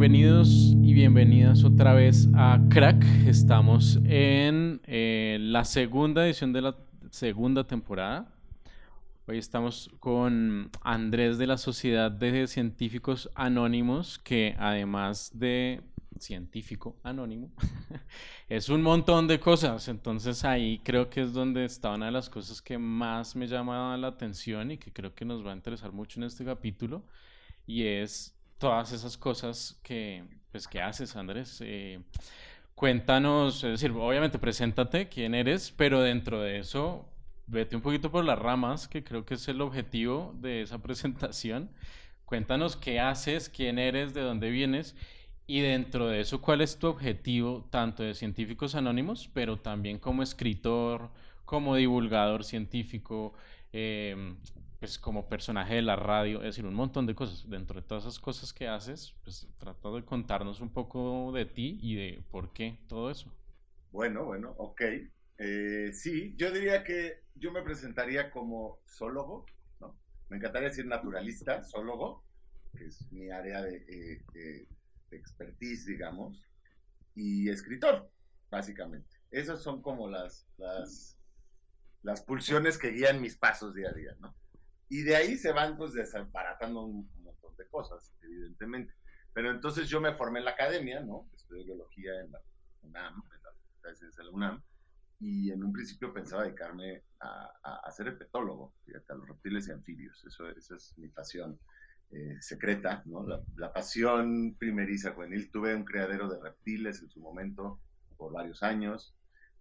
bienvenidos y bienvenidas otra vez a Crack. Estamos en eh, la segunda edición de la segunda temporada. Hoy estamos con Andrés de la Sociedad de Científicos Anónimos, que además de científico anónimo, es un montón de cosas. Entonces ahí creo que es donde está una de las cosas que más me llama la atención y que creo que nos va a interesar mucho en este capítulo. Y es todas esas cosas que, pues, que haces, Andrés. Eh, cuéntanos, es decir, obviamente preséntate quién eres, pero dentro de eso, vete un poquito por las ramas, que creo que es el objetivo de esa presentación. Cuéntanos qué haces, quién eres, de dónde vienes y dentro de eso, ¿cuál es tu objetivo tanto de Científicos Anónimos, pero también como escritor, como divulgador científico, eh, pues como personaje de la radio, es decir, un montón de cosas. Dentro de todas esas cosas que haces, pues trata de contarnos un poco de ti y de por qué todo eso. Bueno, bueno, ok. Eh, sí, yo diría que yo me presentaría como zoólogo, ¿no? Me encantaría decir naturalista, zoólogo, que es mi área de, eh, expertise, digamos, y escritor, básicamente. Esas son como las, las, las pulsiones que guían mis pasos día a día, ¿no? Y de ahí se van pues desaparatando un, montón de cosas, evidentemente. Pero entonces yo me formé en la academia, ¿no? Estudié biología en la UNAM, en la de la UNAM, y en un principio pensaba dedicarme a, a, ser herpetólogo, fíjate, a los reptiles y anfibios. Eso, es mi pasión eh, secreta, ¿no? La, la, pasión primeriza juvenil. Tuve un criadero de reptiles en su momento por varios años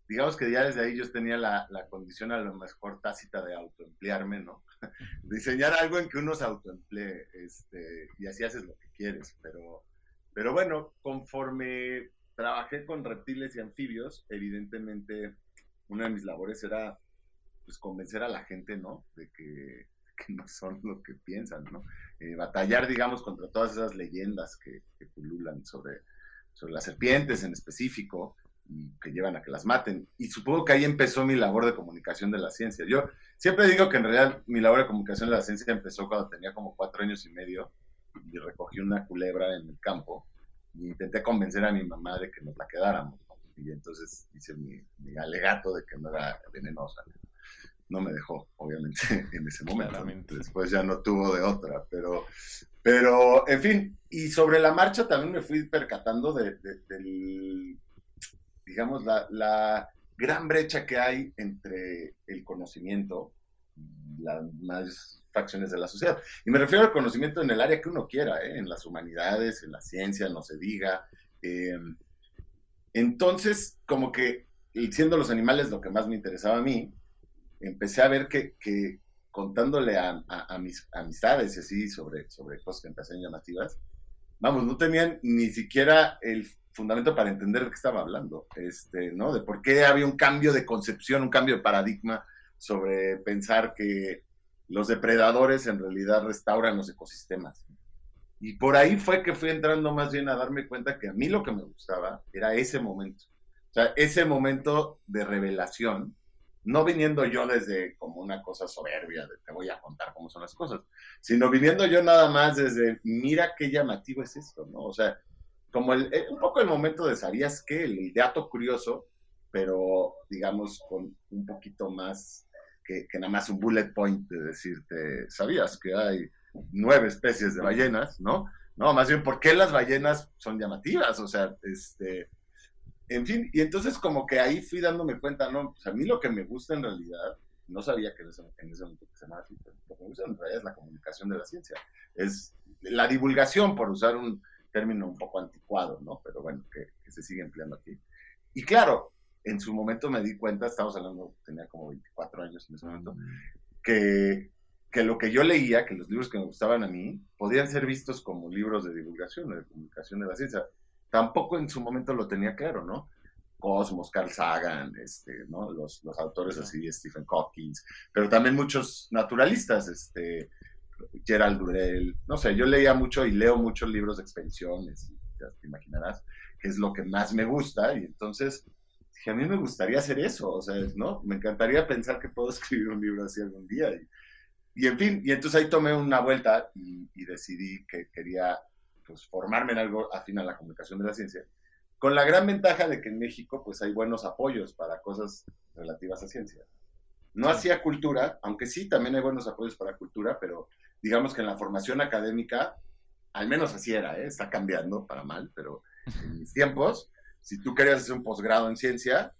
digamos que ya desde ahí yo tenía la, la condición a lo mejor tácita de autoemplearme, ¿no? Diseñar algo en que uno se autoemplee, este, y así haces lo que quieres, pero, pero bueno, conforme trabajé con reptiles y anfibios, evidentemente una de mis labores era pues convencer a la gente, ¿no? De que, que no son lo que piensan, ¿no? Eh, batallar, digamos, contra todas esas leyendas que, que pululan sobre, sobre las serpientes en específico, que llevan a que las maten. Y supongo que ahí empezó mi labor de comunicación de la ciencia. Yo siempre digo que en realidad mi labor de comunicación de la ciencia empezó cuando tenía como cuatro años y medio y recogí una culebra en el campo y intenté convencer a mi mamá de que nos la quedáramos. Y entonces hice mi, alegato de que no era venenosa. No me dejó, obviamente, en ese momento. Después ya no tuvo de otra, pero, pero, en fin, y sobre la marcha también me fui percatando de, del digamos, la, gran brecha que hay entre el conocimiento y las más facciones de la sociedad. Y me refiero al conocimiento en el área que uno quiera, ¿eh? en las humanidades, en la ciencia, no se diga. Em, entonces, como que siendo los animales lo que más me interesaba a mí, empecé a ver que, contándole a, mis amistades y así sobre, sobre cosas que me llamativas, vamos, no tenían ni siquiera el fundamento para entender de qué estaba hablando, este, ¿no? De por qué había un cambio de concepción, un cambio de paradigma sobre pensar que los depredadores en realidad restauran los ecosistemas. Y por ahí fue que fui entrando más bien a darme cuenta que a mí lo que me gustaba era ese momento. O sea, ese momento de revelación, no viniendo yo desde como una cosa soberbia de te voy a contar cómo son las cosas, sino viniendo yo nada más desde mira qué llamativo es esto, ¿no? O sea, como el, eh, un poco el momento de sabías que el dato curioso, pero digamos con un poquito más que, nada más un bullet point de decirte, ¿sabías que hay nueve especies de ballenas, no? No, más bien, ¿por qué las ballenas son llamativas? O sea, este, en fin, y entonces como que ahí fui dándome cuenta, no, pues a mí lo que me gusta en realidad, no sabía que en ese, momento se llamaba lo que me gusta en realidad es la comunicación de la ciencia, es la divulgación, por usar un, término un poco anticuado, ¿no? Pero bueno, que, se sigue empleando aquí. Y claro, en su momento me di cuenta, estamos hablando, tenía como 24 años en ese momento, que, que lo que yo leía, que los libros que me gustaban a mí, podían ser vistos como libros de divulgación, de comunicación de la ciencia. Tampoco en su momento lo tenía claro, ¿no? Cosmos, Carl Sagan, este, ¿no? los, los autores así, Stephen Hawking, pero también muchos naturalistas, este, Gerald Durell, no sé, yo leía mucho y leo muchos libros de expediciones, ya te imaginarás, que es lo que más me gusta, y entonces dije, a mí me gustaría hacer eso, o sea, ¿no? Me encantaría pensar que puedo escribir un libro así algún día, y, en fin, y entonces ahí tomé una vuelta y, decidí que quería pues, formarme en algo afín a la comunicación de la ciencia, con la gran ventaja de que en México pues hay buenos apoyos para cosas relativas a ciencia. No hacía cultura, aunque sí, también hay buenos apoyos para cultura, pero digamos que en la formación académica, al menos así era, ¿eh? está cambiando para mal, pero en mis tiempos, si tú querías hacer un posgrado en ciencia,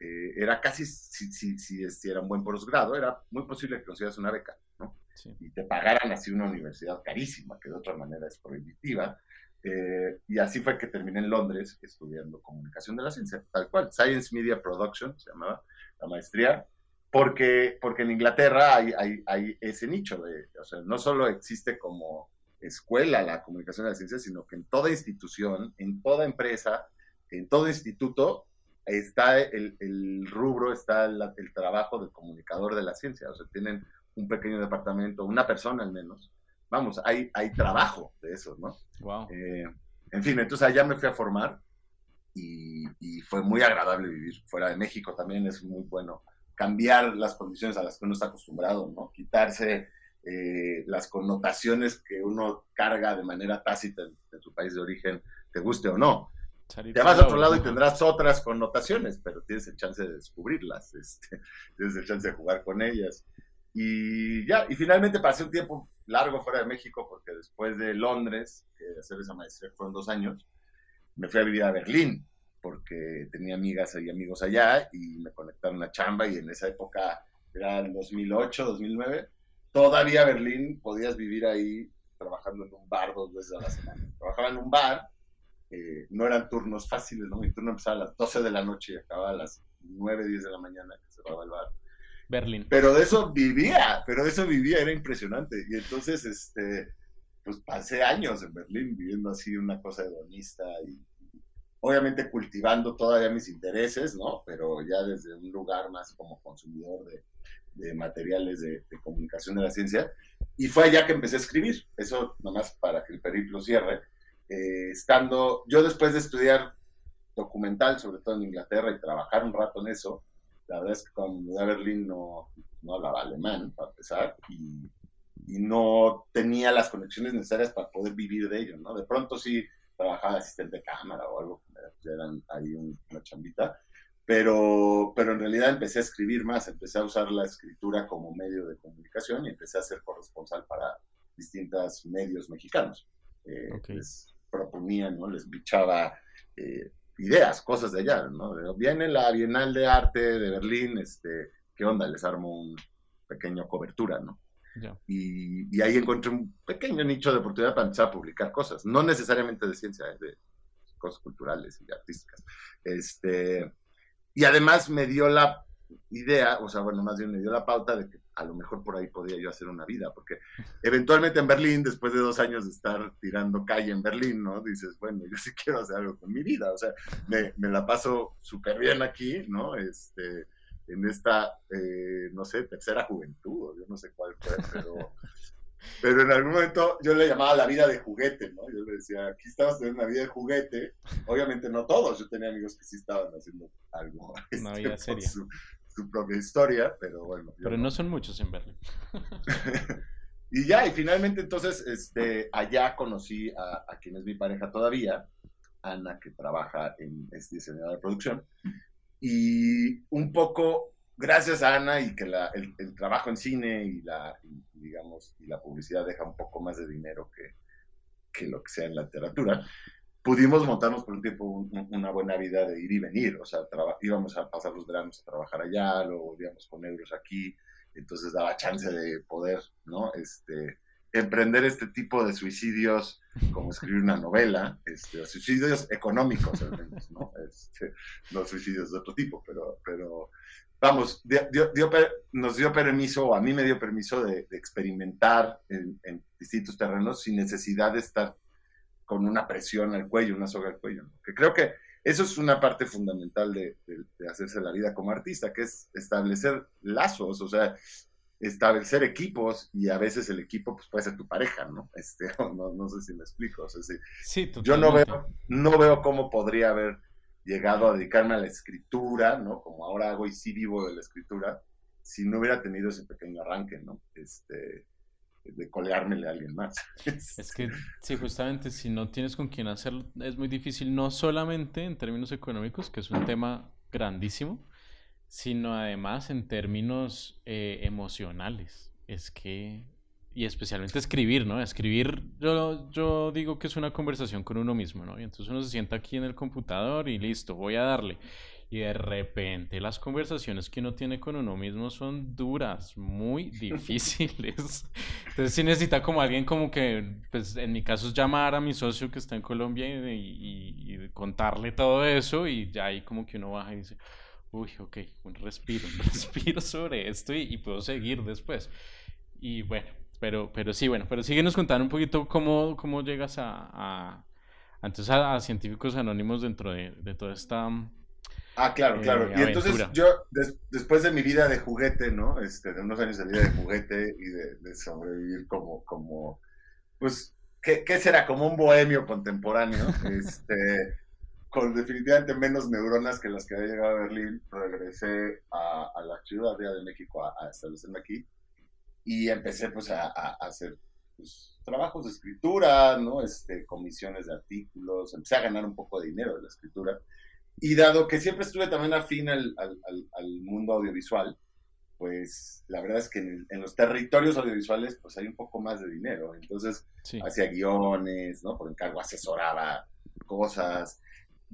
eh, era casi, si, si, si, era un buen posgrado, era muy posible que consiguieras una beca, ¿no? Y te pagaran así una universidad carísima, que de otra manera es prohibitiva. Eh, y así fue que terminé en Londres estudiando comunicación de la ciencia, tal cual, Science Media Production se llamaba la maestría, porque, porque en Inglaterra hay, hay, hay ese nicho, de, o sea, no solo existe como escuela la comunicación de la ciencia, sino que en toda institución, en toda empresa, en todo instituto, está el, el rubro, está el, trabajo del comunicador de la ciencia. O sea, tienen un pequeño departamento, una persona al menos. Vamos, hay, hay trabajo de eso, ¿no? Wow. Eh, en fin, entonces allá me fui a formar y, fue muy agradable vivir fuera de México. También es muy bueno cambiar las condiciones a las que uno está acostumbrado, ¿no? Quitarse eh, las connotaciones que uno carga de manera tácita en, en, su país de origen, te guste o no. Te vas a otro lado y tendrás otras connotaciones, pero tienes el chance de descubrirlas, este, tienes el chance de jugar con ellas. Y ya, y finalmente pasé un tiempo largo fuera de México, porque después de Londres, que hacer esa maestría fueron dos años, me fui a vivir a Berlín, porque tenía amigas y amigos allá y me conectaron a chamba y en esa época, era el 2008, 2009, todavía Berlín podías vivir ahí trabajando en un bar dos veces a la semana. Trabajaba en un bar eh, no eran turnos fáciles, ¿no? Mi turno empezaba a las 12 de la noche y acababa a las 9, 10 de la mañana que cerraba el bar. Berlín. Pero de eso vivía, pero de eso vivía, era impresionante. Y entonces, este, pues pasé años en Berlín viviendo así una cosa hedonista y obviamente cultivando todavía mis intereses, ¿no? Pero ya desde un lugar más como consumidor de, materiales de, comunicación de la ciencia. Y fue allá que empecé a escribir. Eso nomás para que el periplo cierre. Eh, estando, yo después de estudiar documental, sobre todo en Inglaterra, y trabajar un rato en eso, la verdad es que cuando mudé a Berlín no, no hablaba alemán, para empezar, y, y, no tenía las conexiones necesarias para poder vivir de ello, ¿no? De pronto sí trabajaba asistente de cámara o algo, eran ahí una chambita, pero, pero en realidad empecé a escribir más, empecé a usar la escritura como medio de comunicación y empecé a ser corresponsal para distintos medios mexicanos. Eh, proponían, ¿no? Les bichaba eh, ideas, cosas de allá, ¿no? Viene la Bienal de Arte de Berlín, este, ¿qué onda? Les armo un pequeño cobertura, ¿no? Y, ahí encontré un pequeño nicho de oportunidad para empezar a publicar cosas, no necesariamente de ciencia, de culturales y artísticas. Este, y además me dio la idea, o sea, bueno, más bien me dio la pauta de que a lo mejor por ahí podía yo hacer una vida, porque eventualmente en Berlín, después de dos años de estar tirando calle en Berlín, ¿no? Dices, bueno, yo sí quiero hacer algo con mi vida, o sea, me, me la paso súper bien aquí, ¿no? Este, en esta, eh, no sé, tercera juventud, yo no sé cuál fue, pero, pero en algún momento yo le llamaba la vida de juguete, ¿no? Yo le decía, aquí estamos teniendo una vida de juguete, obviamente no todos, yo tenía amigos que sí estaban haciendo algo. Una este, vida seria su propia historia, pero bueno. Pero no. son muchos en Berlín. y ya, y finalmente entonces, este, allá conocí a, quien es mi pareja todavía, Ana, que trabaja en, es diseñadora de producción, y un poco, gracias a Ana y que la, el, trabajo en cine y la, digamos, y la publicidad deja un poco más de dinero que, que lo que sea en la literatura, pudimos montarnos por un tiempo una buena vida de ir y venir, o sea, íbamos a pasar los veranos a trabajar allá, luego volvíamos con euros aquí, entonces daba chance de poder, ¿no? Este, emprender este tipo de suicidios, como escribir una novela, este, suicidios económicos, al menos, ¿no? Este, no suicidios de otro tipo, pero, pero vamos, nos dio permiso, o a mí me dio permiso de, experimentar en, en, distintos terrenos sin necesidad de estar con una presión al cuello, una soga al cuello. Que creo que eso es una parte fundamental de, hacerse la vida como artista, que es establecer lazos, o sea, establecer equipos y a veces el equipo pues, puede ser tu pareja, ¿no? Este, no, no sé si me explico. O sea, sí, yo no veo, no veo cómo podría haber llegado a dedicarme a la escritura, ¿no? Como ahora hago y sí vivo de la escritura, si no hubiera tenido ese pequeño arranque, ¿no? Este, de colgármele a alguien más. Es que, sí, justamente si no tienes con quién hacerlo, es muy difícil, no solamente en términos económicos, que es un tema grandísimo, sino además en términos eh, emocionales. Es que, y especialmente escribir, ¿no? Escribir, yo, yo digo que es una conversación con uno mismo, ¿no? Y entonces uno se sienta aquí en el computador y listo, voy a darle. Y de repente las conversaciones que uno tiene con uno mismo son duras, muy difíciles. Entonces sí necesita como alguien como que, pues en mi caso es llamar a mi socio que está en Colombia y, contarle todo eso y ya ahí como que uno baja y dice, uy, ok, un respiro, un respiro sobre esto y, puedo seguir después. Y bueno, pero, pero sí, bueno, pero síguenos contando un poquito cómo, cómo llegas a, a, entonces a, científicos anónimos dentro de, de toda esta Ah, claro, claro. Eh, y entonces yo, después de mi vida de juguete, ¿no? Este, de unos años de vida de juguete y de, sobrevivir como, como, pues, ¿qué, será? Como un bohemio contemporáneo, este, con definitivamente menos neuronas que las que había llegado a Berlín, regresé a, la ciudad de México a, establecerme aquí y empecé pues a, hacer pues, trabajos de escritura, ¿no? Este, comisiones de artículos, empecé a ganar un poco de dinero de la escritura y dado que siempre estuve también afín al, al, al, mundo audiovisual, pues la verdad es que en, los territorios audiovisuales pues hay un poco más de dinero. Entonces hacía guiones, ¿no? Por encargo asesoraba cosas.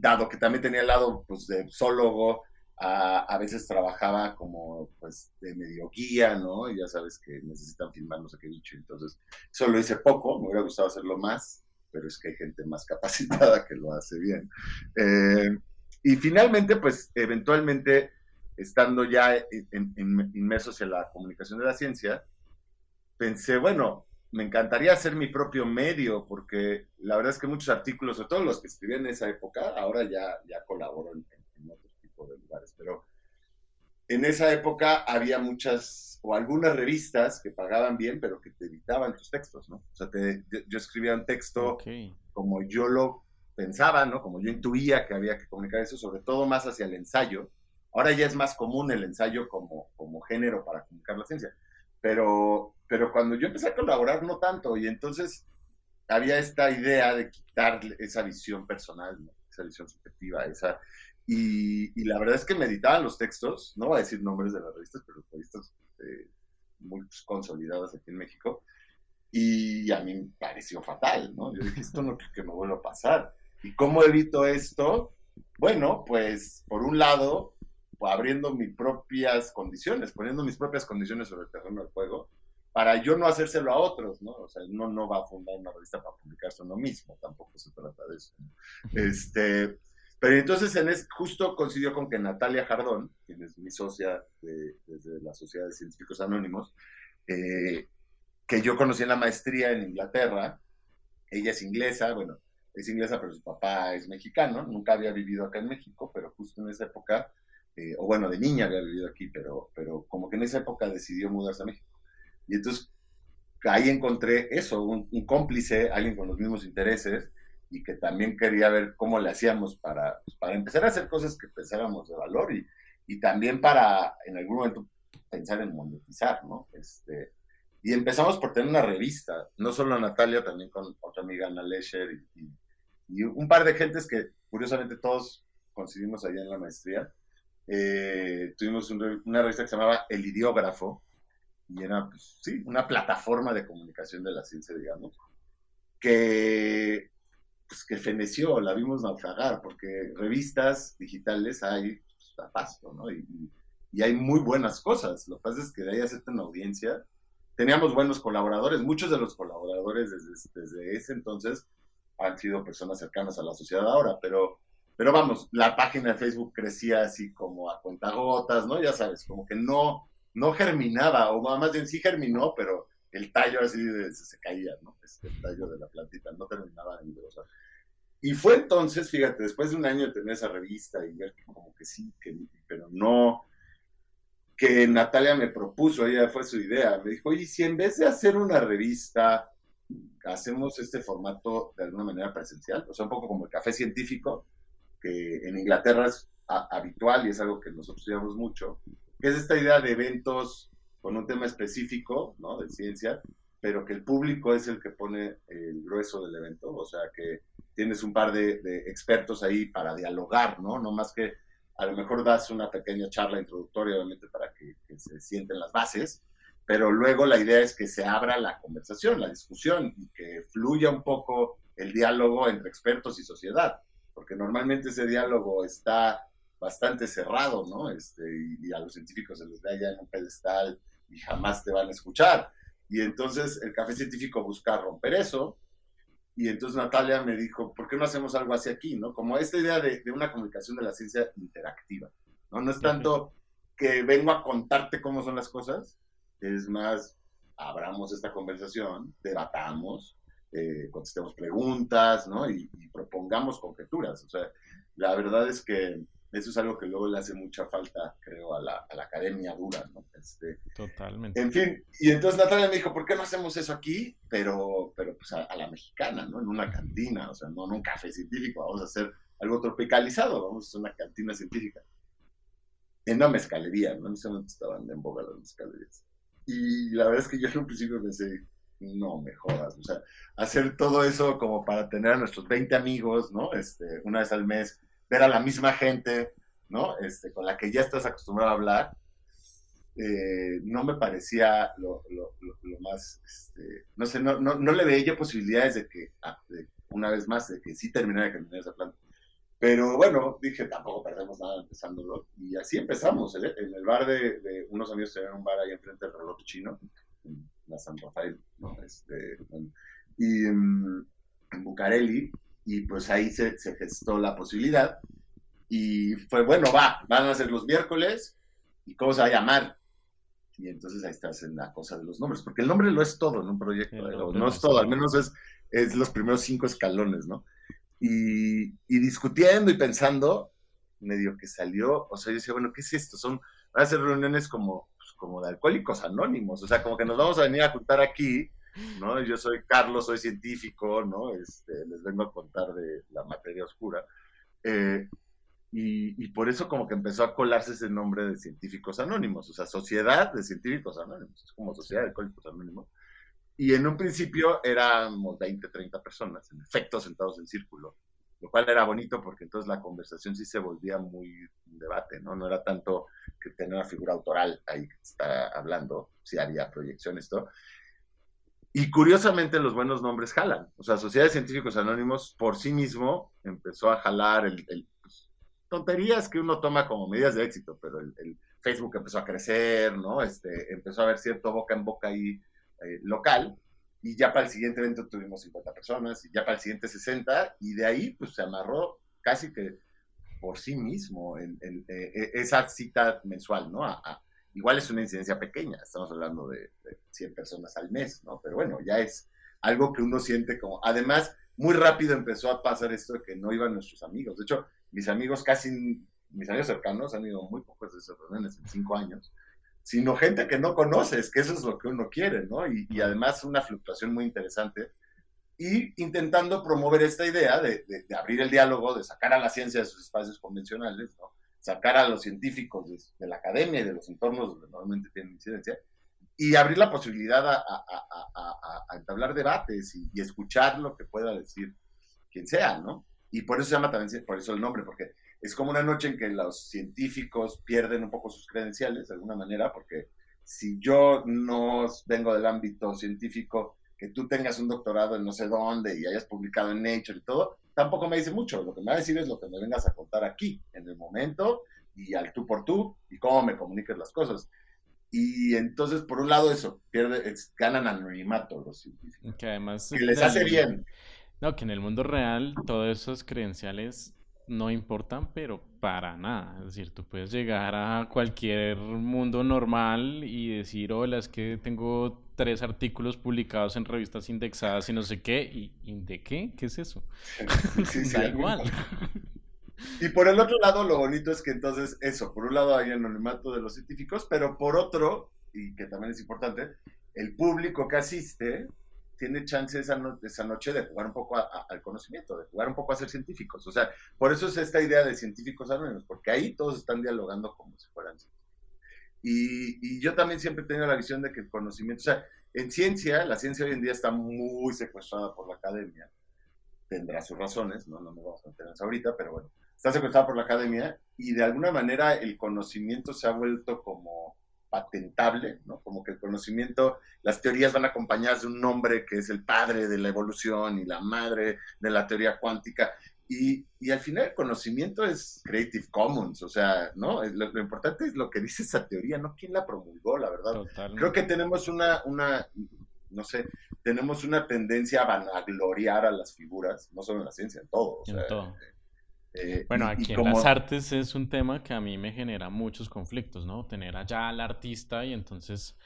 Dado que también tenía el lado pues de zoólogo, a, a, veces trabajaba como pues de medio guía, ¿no? Ya sabes que necesitan filmar no sé qué bicho. Entonces, eso lo hice poco, me hubiera gustado hacerlo más, pero es que hay gente más capacitada que lo hace bien. Eh, y finalmente, pues eventualmente, estando ya inmersos en la comunicación de la ciencia, pensé, bueno, me encantaría hacer mi propio medio, porque la verdad es que muchos artículos, sobre todo los que escribí en esa época, ahora ya, ya colaboro en, en otro tipo de lugares, pero en esa época había muchas o algunas revistas que pagaban bien, pero que te editaban tus textos, ¿no? O sea, yo, escribía un texto como yo lo pensaba, ¿no? Como yo intuía que había que comunicar eso, sobre todo más hacia el ensayo. Ahora ya es más común el ensayo como, como género para comunicar la ciencia. Pero, pero cuando yo empecé a colaborar, no tanto. Y entonces había esta idea de quitar esa visión personal, esa visión subjetiva, esa... Y, la verdad es que meditaban los textos, no voy a decir nombres de las revistas, pero revistas eh, muy consolidadas aquí en México, y a mí me pareció fatal, ¿no? Yo dije, esto no creo que me vuelva a pasar. ¿Y cómo evito esto? Bueno, pues por un lado, abriendo mis propias condiciones, poniendo mis propias condiciones sobre el terreno del juego, para yo no hacérselo a otros, ¿no? O sea, uno no va a fundar una revista para publicarse uno mismo, tampoco se trata de eso. Este, pero entonces en es, justo coincidió con que Natalia Jardón, quien es mi socia desde la Sociedad de Científicos Anónimos, eh, que yo conocí en la maestría en Inglaterra, ella es inglesa, bueno, es inglesa, pero su papá es mexicano, nunca había vivido acá en México, pero justo en esa época, eh, o bueno, de niña había vivido aquí, pero, pero como que en esa época decidió mudarse a México. Y entonces ahí encontré eso, un, cómplice, alguien con los mismos intereses, y que también quería ver cómo le hacíamos para, pues, para empezar a hacer cosas que pensáramos de valor y, y también para en algún momento pensar en monetizar, ¿no? Este, y empezamos por tener una revista, no solo Natalia, también con otra amiga Ana Lesher y, y, un par de gentes que curiosamente todos coincidimos allá en la maestría. Eh, tuvimos una revista que se llamaba El Idiógrafo y era, pues, sí, una plataforma de comunicación de la ciencia, digamos, que, pues, que feneció, la vimos naufragar, porque revistas digitales hay pues, a pasto, ¿no? Y, y, hay muy buenas cosas. Lo que pasa es que de ahí hacerte una audiencia teníamos buenos colaboradores, muchos de los colaboradores desde, desde, ese entonces han sido personas cercanas a la sociedad ahora, pero, pero vamos, la página de Facebook crecía así como a contagotas, ¿no? Ya sabes, como que no, no germinaba, o más bien sí germinó, pero el tallo así se, caía, ¿no? Este, el tallo de la plantita no terminaba de engrosar. Y fue entonces, fíjate, después de un año de tener esa revista y ver como que sí, que, pero no, que Natalia me propuso, ella fue su idea, me dijo, oye, si en vez de hacer una revista, hacemos este formato de alguna manera presencial, o sea, un poco como el café científico, que en Inglaterra es habitual y es algo que nosotros estudiamos mucho, es esta idea de eventos con un tema específico, ¿no? De ciencia, pero que el público es el que pone el grueso del evento, o sea que tienes un par de, expertos ahí para dialogar, ¿no? No más que a lo mejor das una pequeña charla introductoria, obviamente, para que, se sienten las bases, pero luego la idea es que se abra la conversación, la discusión, y que fluya un poco el diálogo entre expertos y sociedad, porque normalmente ese diálogo está bastante cerrado, ¿no? Este, y, y a los científicos se les da ya en un pedestal y jamás te van a escuchar y entonces el café científico busca romper eso. Y entonces Natalia me dijo, ¿por qué no hacemos algo así aquí? ¿no? Como esta idea de, una comunicación de la ciencia interactiva. No, no es tanto que vengo a contarte cómo son las cosas, es más, abramos esta conversación, debatamos, eh, contestemos preguntas, ¿no? Y, y, propongamos conjeturas. O sea, la verdad es que eso es algo que luego le hace mucha falta, creo, a la, a la academia dura, ¿no? Este, Totalmente. En fin, y entonces Natalia me dijo, ¿por qué no hacemos eso aquí? Pero, pero pues a, la mexicana, ¿no? En una cantina, o sea, no en un café científico, vamos a hacer algo tropicalizado, vamos a hacer una cantina científica. En una mezcalería, ¿no? En ese momento estaban en boga las mezcalerías. Y la verdad es que yo en un principio pensé, no me jodas, o sea, hacer todo eso como para tener a nuestros 20 amigos, ¿no? Este, una vez al mes ver a la misma gente, ¿no? Este, con la que ya estás acostumbrado a hablar, eh, no me parecía lo, más, este, no sé, no, no, le veía yo posibilidades de que, ah, una vez más, de que sí terminara de caminar esa planta. Pero bueno, dije, tampoco perdemos nada empezándolo. Y así empezamos, ¿eh? en el bar de, unos amigos tenían un bar ahí enfrente del reloj chino, en la San Rafael, ¿no? Este, y mm, en Bucareli, y pues ahí se, gestó la posibilidad. Y fue, bueno, va, van a ser los miércoles, ¿y cómo se va a llamar? Y entonces ahí estás en la cosa de los nombres, porque el nombre lo es todo en un proyecto, no es todo, al menos es, es los primeros cinco escalones, ¿no? Y, y, discutiendo y pensando, medio que salió, o sea, yo decía, bueno, ¿qué es esto? Son, van a ser reuniones como, pues, como de alcohólicos anónimos, o sea, como que nos vamos a venir a juntar aquí ¿no? Yo soy Carlos, soy científico, ¿no? Este, les vengo a contar de la materia oscura. Eh, y, por eso como que empezó a colarse ese nombre de científicos anónimos, o sea, sociedad de científicos anónimos, es como sociedad de alcohólicos anónimos. Y en un principio éramos 20, 30 personas, en efecto, sentados en círculo, lo cual era bonito porque entonces la conversación sí se volvía muy debate, ¿no? No era tanto que tener una figura autoral ahí que está hablando, si haría proyecciones, todo, y curiosamente los buenos nombres jalan. O sea, Sociedad de Científicos Anónimos por sí mismo empezó a jalar el, pues, tonterías que uno toma como medidas de éxito, pero el, Facebook empezó a crecer, ¿no? Este, empezó a haber cierto boca en boca ahí eh, local. Y ya para el siguiente evento tuvimos 50 personas, y ya para el siguiente 60, y de ahí pues se amarró casi que por sí mismo eh, esa cita mensual, ¿no? a, Igual es una incidencia pequeña, estamos hablando de, 100 personas al mes, ¿no? Pero bueno, ya es algo que uno siente como... Además, muy rápido empezó a pasar esto de que no iban nuestros amigos. De hecho, mis amigos casi, mis amigos cercanos han ido muy pocos de esas reuniones en cinco años, sino gente que no conoces, que eso es lo que uno quiere, ¿no? Y, y además una fluctuación muy interesante. Y intentando promover esta idea de, de abrir el diálogo, de sacar a la ciencia de sus espacios convencionales, ¿no? Sacar a los científicos de, la academia y de los entornos donde normalmente tienen incidencia y abrir la posibilidad a, a, entablar debates y, escuchar lo que pueda decir quien sea, ¿no? Y por eso se llama también, por eso el nombre, porque es como una noche en que los científicos pierden un poco sus credenciales de alguna manera, porque si yo no vengo del ámbito científico, que tú tengas un doctorado en no sé dónde y hayas publicado en Nature y todo, tampoco me dice mucho. Lo que me va a decir es lo que me vengas a contar aquí, en el momento, y al tú por tú, y cómo me comuniques las cosas. Y entonces, por un lado, eso, pierde, ganan anonimato los científicos. Que además... Que les hace bien. No, que en el mundo real todos esos credenciales no importan, pero para nada. Es decir, tú puedes llegar a cualquier mundo normal y decir, hola, es que tengo tres artículos publicados en revistas indexadas y no sé qué. ¿Y, de qué? ¿Qué es eso? Sí, da igual. Y por el otro lado, lo bonito es que entonces, eso, por un lado hay anonimato de los científicos, pero por otro, y que también es importante, el público que asiste tiene chance esa, esa noche de jugar un poco al conocimiento, de jugar un poco a ser científicos. O sea, por eso es esta idea de científicos anónimos, porque ahí todos están dialogando como si fueran científicos. Y, y, yo también siempre he tenido la visión de que el conocimiento, o sea, en ciencia, la ciencia hoy en día está muy secuestrada por la academia. Tendrá sus razones, no, no nos vamos a meter eso ahorita, pero bueno, está secuestrada por la academia y de alguna manera el conocimiento se ha vuelto como patentable, ¿no? Como que el conocimiento, las teorías van acompañadas de un nombre que es el padre de la evolución y la madre de la teoría cuántica. Y, y al final el conocimiento es Creative Commons, o sea, ¿no? Lo, lo, importante es lo que dice esa teoría, no quién la promulgó, la verdad. Totalmente. Creo que tenemos una, una, no sé, tenemos una tendencia a vanagloriar a las figuras, no solo en la ciencia, en todo. O sea, en todo. Eh, bueno, aquí en las artes es un tema que a mí me genera muchos conflictos, ¿no? Tener allá al artista y entonces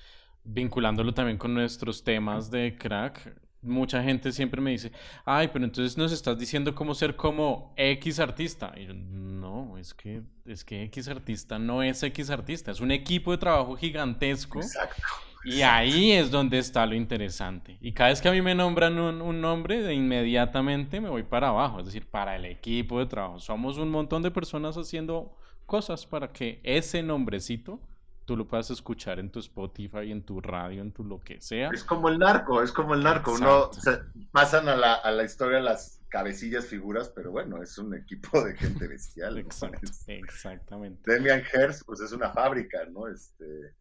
vinculándolo también con nuestros temas de crack, mucha gente siempre me dice, ay, pero entonces nos estás diciendo cómo ser como X artista. Y yo, no, es que, es que X artista no es X artista, es un equipo de trabajo gigantesco. Exacto. Y ahí es donde está lo interesante. Y cada vez que a mí me nombran un, un, nombre, de inmediatamente me voy para abajo, es decir, para el equipo de trabajo. Somos un montón de personas haciendo cosas para que ese nombrecito tú lo puedas escuchar en tu Spotify, en tu radio, en tu lo que sea. Es como el narco, es como el narco. Uno se, pasan a la, a la, historia las cabecillas, figuras, pero bueno, es un equipo de gente bestial. Exacto, exactamente. Demian Hearst, pues es una fábrica, ¿no? Este,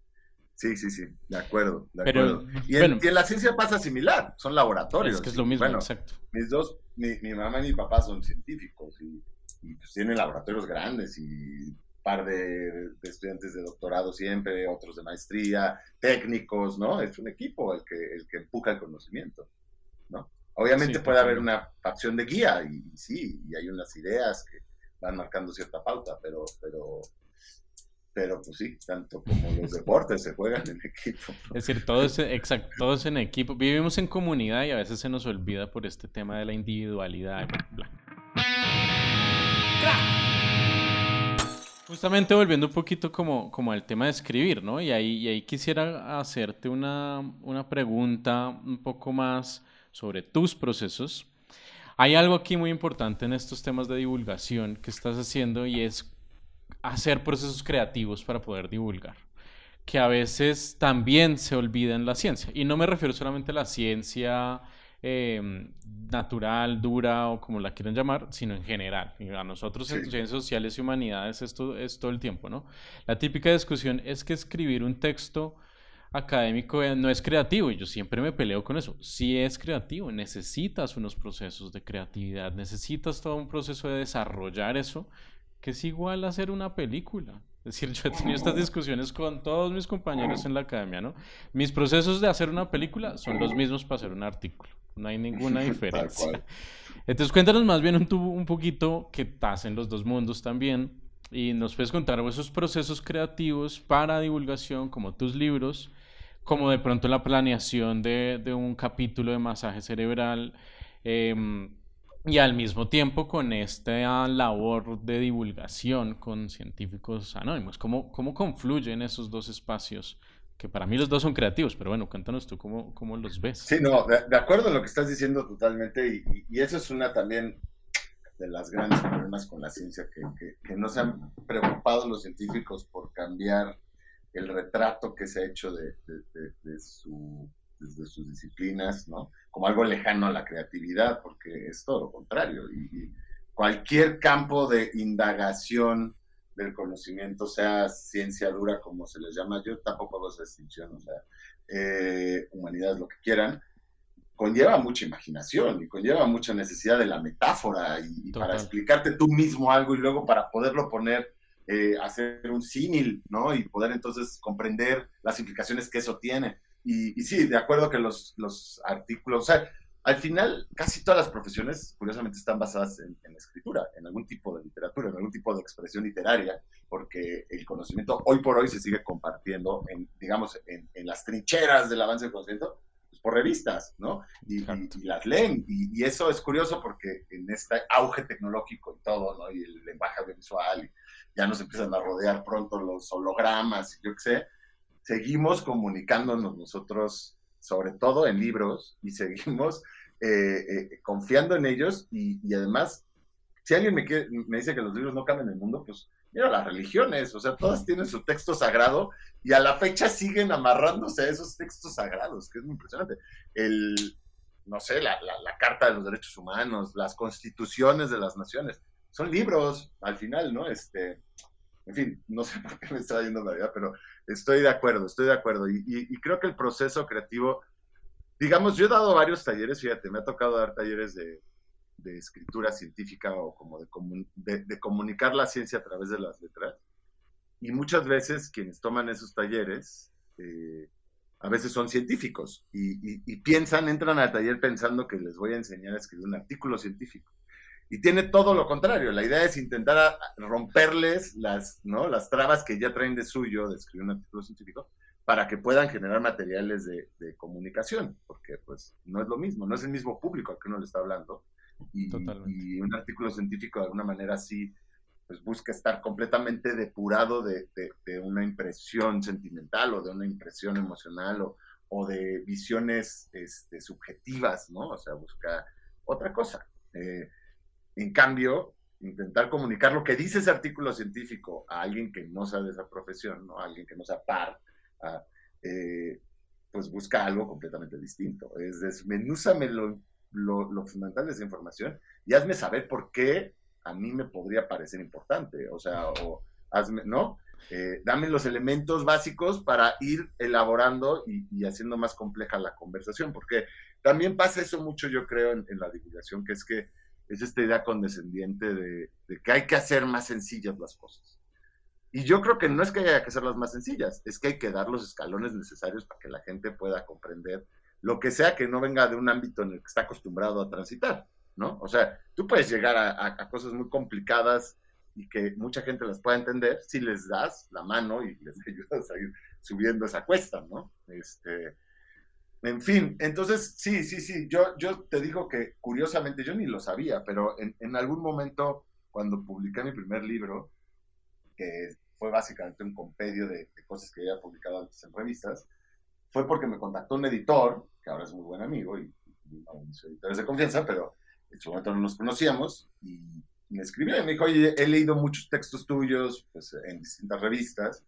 sí, sí, sí, de acuerdo. De pero, acuerdo. Y, en, y, en, la ciencia pasa similar, son laboratorios. Es que es lo mismo, exacto. Mis dos, mi, mi, mamá y mi papá son científicos y, y pues tienen laboratorios grandes y par de, de, estudiantes de doctorado siempre, otros de maestría, técnicos, ¿no? Es un equipo el que, el que empuja el conocimiento, ¿no? Obviamente sí, puede haber una facción de guía y, y, sí, y hay unas ideas que van marcando cierta pauta, pero, pero, pero pues sí, tanto como los deportes se juegan en equipo. Es decir, todo es, exacto, todo es en equipo. Vivimos en comunidad y a veces se nos olvida por este tema de la individualidad. Bla. Justamente volviendo un poquito como, como al tema de escribir, ¿no? Y ahí, quisiera hacerte una, una pregunta un poco más sobre tus procesos. Hay algo aquí muy importante en estos temas de divulgación que estás haciendo y es hacer procesos creativos para poder divulgar, que a veces también se olvida en la ciencia. Y no me refiero solamente a la ciencia eh, natural, dura o como la quieran llamar, sino en general. Y a nosotros sí. en ciencias sociales y humanidades esto es todo el tiempo, ¿no? La típica discusión es que escribir un texto académico no es creativo y yo siempre me peleo con eso. Sí es creativo, necesitas unos procesos de creatividad, necesitas todo un proceso de desarrollar eso, que es igual a hacer una película. Es decir, yo he tenido estas discusiones con todos mis compañeros en la academia, ¿no? Mis procesos de hacer una película son los mismos para hacer un artículo. No hay ninguna diferencia. Entonces cuéntanos más bien un, un poquito que estás en los dos mundos también y nos puedes contar esos procesos creativos para divulgación como tus libros, como de pronto la planeación de, de un capítulo de masaje cerebral eh, y al mismo tiempo con esta labor de divulgación con científicos anónimos. ¿Cómo, cómo confluyen esos dos espacios? Para mí los dos son creativos, pero bueno, cuéntanos tú cómo, cómo los ves. Sí, no, de, acuerdo en lo que estás diciendo totalmente, y, eso es una también de las grandes problemas con la ciencia, que, que, no se han preocupado los científicos por cambiar el retrato que se ha hecho de, de, de su, de sus disciplinas, ¿no? Como algo lejano a la creatividad, porque es todo lo contrario, y cualquier campo de indagación, del conocimiento, sea ciencia dura como se les llama, yo tampoco hago esa distinción, o sea, eh, humanidades, lo que quieran, conlleva mucha imaginación y conlleva mucha necesidad de la metáfora y, y para explicarte tú mismo algo y luego para poderlo poner, eh, hacer un símil, ¿no? Y poder entonces comprender las implicaciones que eso tiene. Y, y sí, de acuerdo que los, los artículos, o sea, al final, casi todas las profesiones, curiosamente, están basadas en, en, escritura, en algún tipo de literatura, en algún tipo de expresión literaria, porque el conocimiento hoy por hoy se sigue compartiendo, en, digamos, en, en las trincheras del avance del conocimiento, pues, por revistas, ¿no? Y, y, y las leen. Y, y, eso es curioso porque en este auge tecnológico y todo, ¿no? Y el lenguaje audiovisual, ya nos empiezan a rodear pronto los hologramas, y yo qué sé, seguimos comunicándonos nosotros sobre todo en libros, y seguimos eh, eh, confiando en ellos y, además Si alguien me, me dice que los libros no cambian el mundo, pues mira las religiones, o sea, todas tienen su texto sagrado y a la fecha siguen amarrándose a esos textos sagrados, que es muy impresionante. El, no sé, la, Carta de los Derechos Humanos, las constituciones de las naciones, son libros al final, ¿no? Este, en fin, no sé por qué me está yendo la vida, pero estoy de acuerdo, estoy de acuerdo. Y, y, creo que el proceso creativo, digamos, yo he dado varios talleres, fíjate, me ha tocado dar talleres de, escritura científica o como de, de, comunicar la ciencia a través de las letras. Y muchas veces quienes toman esos talleres, eh, a veces son científicos y, y, piensan, entran al taller pensando que les voy a enseñar a escribir un artículo científico. Y tiene todo lo contrario. La idea es intentar romperles las, ¿no? las trabas que ya traen de suyo de escribir un artículo científico para que puedan generar materiales de, de, comunicación, porque pues no es lo mismo, no es el mismo público al que uno le está hablando, y, un artículo científico de alguna manera sí pues busca estar completamente depurado de, una impresión sentimental o de una impresión emocional o, o de visiones este, subjetivas, ¿no? O sea, busca otra cosa. Eh, en cambio, intentar comunicar lo que dice ese artículo científico a alguien que no sabe esa profesión, ¿no? A alguien que no sea par, eh, pues busca algo completamente distinto. Es desmenúzamelo lo, fundamental de esa información y hazme saber por qué a mí me podría parecer importante. O sea, o hazme, ¿no? Eh, dame los elementos básicos para ir elaborando y, haciendo más compleja la conversación, porque también pasa eso mucho, yo creo, en, la divulgación, que es que es esta idea condescendiente de, que hay que hacer más sencillas las cosas. Y yo creo que no es que haya que hacerlas más sencillas, es que hay que dar los escalones necesarios para que la gente pueda comprender lo que sea que no venga de un ámbito en el que está acostumbrado a transitar, ¿no? O sea, tú puedes llegar a, cosas muy complicadas y que mucha gente las pueda entender si les das la mano y les ayudas a ir subiendo esa cuesta, ¿no? Este, en fin, entonces, sí, sí, sí, yo, yo te digo que curiosamente yo ni lo sabía, pero en, algún momento cuando publiqué mi primer libro, que fue básicamente un compendio de, de cosas que había publicado antes en revistas, fue porque me contactó un editor, que ahora es muy buen amigo y, de mis editores de confianza, pero en su momento no nos conocíamos, y me escribió y me dijo, oye, he leído muchos textos tuyos pues, en distintas revistas,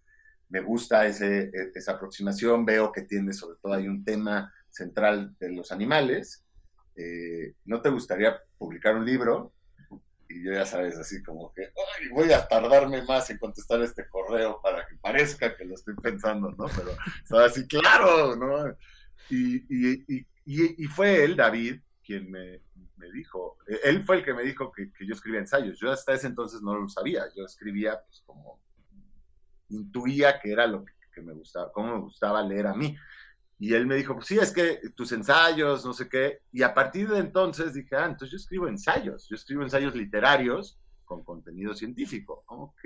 me gusta ese, e, esa aproximación, veo que tiene sobre todo hay un tema central de los animales, eh, ¿no te gustaría publicar un libro? y yo ya sabes, así como que voy a tardarme más en contestar este correo para que parezca que lo estoy pensando, ¿no? Pero estaba así, claro, ¿no? Y, fue él, David, quien me, dijo, él fue el que me dijo que, que, yo escribía ensayos. Yo hasta ese entonces no lo sabía, yo escribía pues como intuía que era lo que, me gustaba, cómo me gustaba leer a mí. Y él me dijo, pues sí, es que tus ensayos, no sé qué. Y a partir de entonces dije, ah, entonces yo escribo ensayos, yo escribo ensayos literarios con contenido científico. Ok.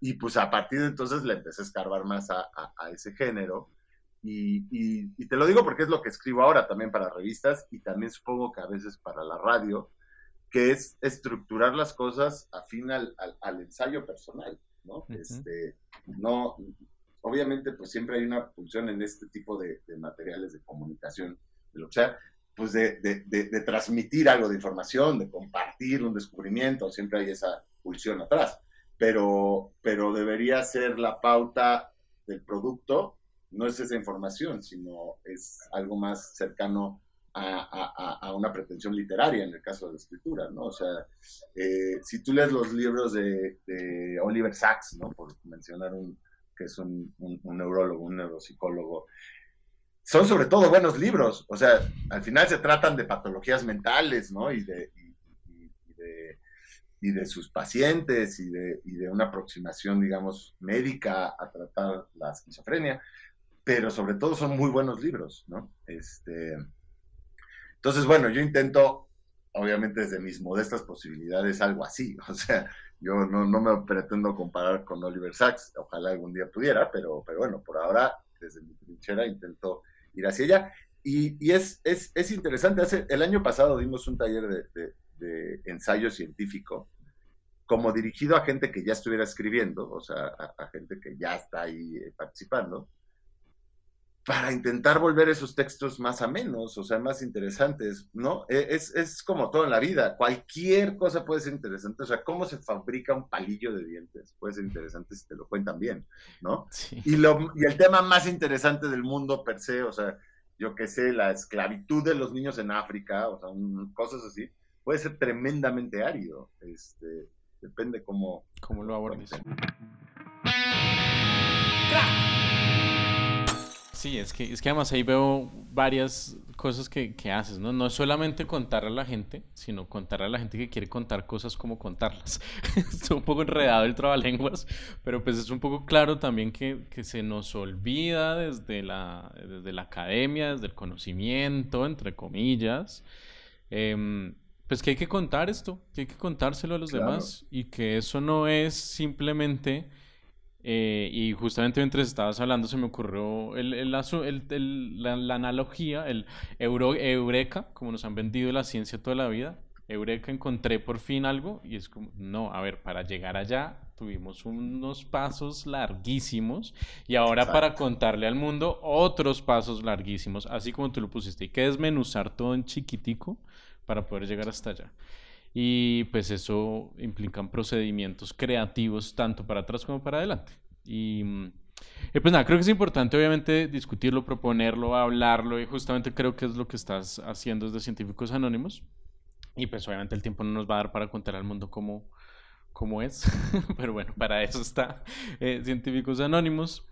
Y pues a partir de entonces le empecé a escarbar más a, ese género. Y, y, te lo digo porque es lo que escribo ahora también para revistas y también supongo que a veces para la radio, que es estructurar las cosas afín al, al, ensayo personal, ¿no? este, no, obviamente pues siempre hay una función en este tipo de, materiales de comunicación, de lo que sea, pues de, de, transmitir algo de información, de compartir un descubrimiento, siempre hay esa pulsión atrás, pero, pero debería ser la pauta del producto, no es esa información, sino es algo más cercano a, a, una pretensión literaria en el caso de la escritura, ¿no? O sea, eh, si tú lees los libros de, de Oliver Sacks, ¿no? Por mencionar un, que es un, neurólogo, un neuropsicólogo, son sobre todo buenos libros. O sea, al final se tratan de patologías mentales, ¿no? Y de, y, de, sus pacientes y de, y de una aproximación, digamos, médica a tratar la esquizofrenia. Pero sobre todo son muy buenos libros, ¿no? Este, entonces, bueno, yo intento, obviamente desde mis modestas posibilidades, algo así. O sea, yo no, no, me pretendo comparar con Oliver Sacks, ojalá algún día pudiera, pero, pero bueno, por ahora, desde mi trinchera, intento ir hacia allá. Y, y es, es, es, interesante, Hace, el año pasado dimos un taller de, ensayo científico, como dirigido a gente que ya estuviera escribiendo, o sea, a, gente que ya está ahí eh, participando. Para intentar volver esos textos más amenos, o sea, más interesantes, ¿no? E, es, es, como todo en la vida, cualquier cosa puede ser interesante, o sea, cómo se fabrica un palillo de dientes puede ser interesante si te lo cuentan bien, ¿no? Y, lo, y el tema más interesante del mundo per se, o sea, yo qué sé, la esclavitud de los niños en África, o sea, cosas así, puede ser tremendamente árido, este, depende cómo... Cómo lo abordes. Sí, es que, es que además ahí veo varias cosas que, que, haces, ¿no? No es solamente contar a la gente, sino contar a la gente que quiere contar cosas como contarlas. es un poco enredado el trabalenguas, pero pues es un poco claro también que, que se nos olvida desde la, desde la academia, desde el conocimiento, entre comillas, em, pues que hay que contar esto, que hay que contárselo a los demás y que eso no es simplemente eh, y justamente mientras estabas hablando se me ocurrió el, el, el, la, analogía, el eureka, como nos han vendido la ciencia toda la vida. Eureka, encontré por fin algo y es como, no, a ver, para llegar allá tuvimos unos pasos larguísimos y ahora para contarle al mundo otros pasos larguísimos, así como tú lo pusiste. Hay que desmenuzar todo en chiquitico para poder llegar hasta allá y pues eso implican procedimientos creativos tanto para atrás como para adelante. Y, pues nada, creo que es importante obviamente discutirlo, proponerlo, hablarlo y justamente creo que es lo que estás haciendo desde Científicos Anónimos. Y pues obviamente el tiempo no nos va a dar para contar al mundo cómo, cómo es, pero bueno, para eso está eh, Científicos Anónimos.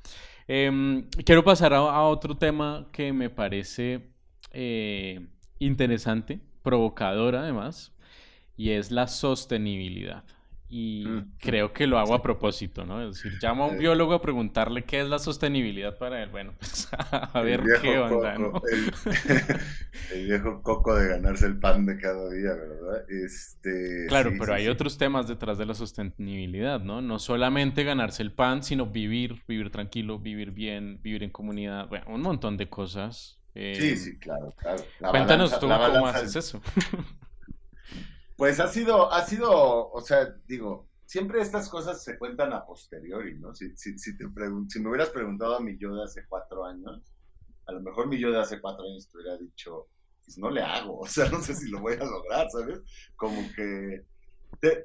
Em, quiero pasar a, otro tema que me parece eh, interesante, provocador además, y es la sostenibilidad. Y mm. creo que lo hago a propósito, ¿no? Es decir, llamo a un biólogo a preguntarle qué es la sostenibilidad para él. Bueno, pues a ver qué onda, ¿no? el, viejo coco de ganarse el pan de cada día, ¿verdad? Este, claro, pero hay otros temas detrás de la sostenibilidad, ¿no? No solamente ganarse el pan, sino vivir, vivir tranquilo, vivir bien, vivir en comunidad, bueno, un montón de cosas. sí, eh, sí, claro, claro. cuéntanos tú cómo haces eso. Pues ha sido, ha sido, o sea, digo, siempre estas cosas se cuentan a posteriori, ¿no? Si, si, si, te si me hubieras preguntado a mi yo de hace cuatro años, a lo mejor mi yo de hace cuatro años te hubiera dicho, pues no le hago, o sea, no sé si lo voy a lograr, ¿sabes? Como que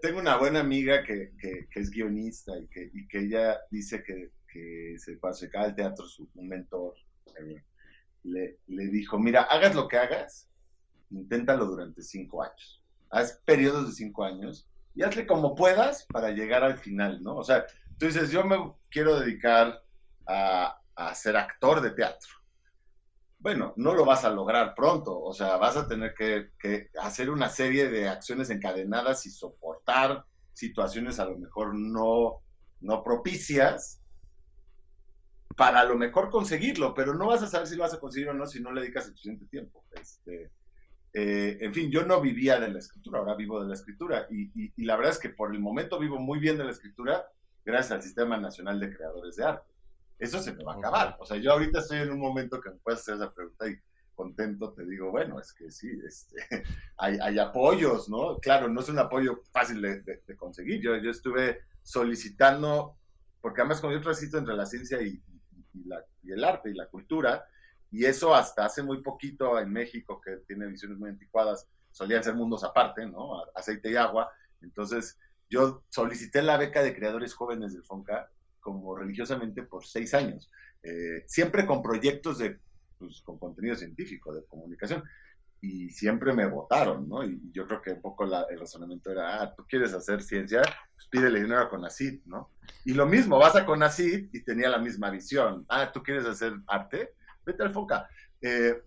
tengo una buena amiga que, que, es guionista y que, y que ella dice que, que se, cuando se al teatro, su, un mentor eh, le, le dijo, mira, hagas lo que hagas, inténtalo durante cinco años haz periodos de cinco años y hazle como puedas para llegar al final, ¿no? O sea, tú dices, yo me quiero dedicar a, ser actor de teatro. Bueno, no lo vas a lograr pronto, o sea, vas a tener que, hacer una serie de acciones encadenadas y soportar situaciones a lo mejor no, no propicias para a lo mejor conseguirlo, pero no vas a saber si lo vas a conseguir o no si no le dedicas suficiente tiempo. Este, eh, en fin, yo no vivía de la escritura, ahora vivo de la escritura. Y, la verdad es que por el momento vivo muy bien de la escritura gracias al Sistema Nacional de Creadores de Arte. Eso se me va a acabar. O sea, yo ahorita estoy en un momento que me puedes hacer esa pregunta y contento te digo, bueno, es que sí, este, hay, apoyos, ¿no? Claro, no es un apoyo fácil de, conseguir. Yo, yo estuve solicitando, porque además como yo transito entre la ciencia y, y el arte y la cultura, y eso hasta hace muy poquito en México, que tiene visiones muy anticuadas, solían ser mundos aparte, ¿no? Aceite y agua. Entonces, yo solicité la beca de creadores jóvenes del FONCA como religiosamente por seis años, eh, siempre con proyectos de, pues, con contenido científico, de comunicación, y siempre me votaron, ¿no? Y yo creo que un poco el razonamiento era, ah, tú quieres hacer ciencia, pues pídele dinero a CONACID, ¿no? Y lo mismo, vas a CONACID y tenía la misma visión, ah, tú quieres hacer arte, vete al Fonca. Eh,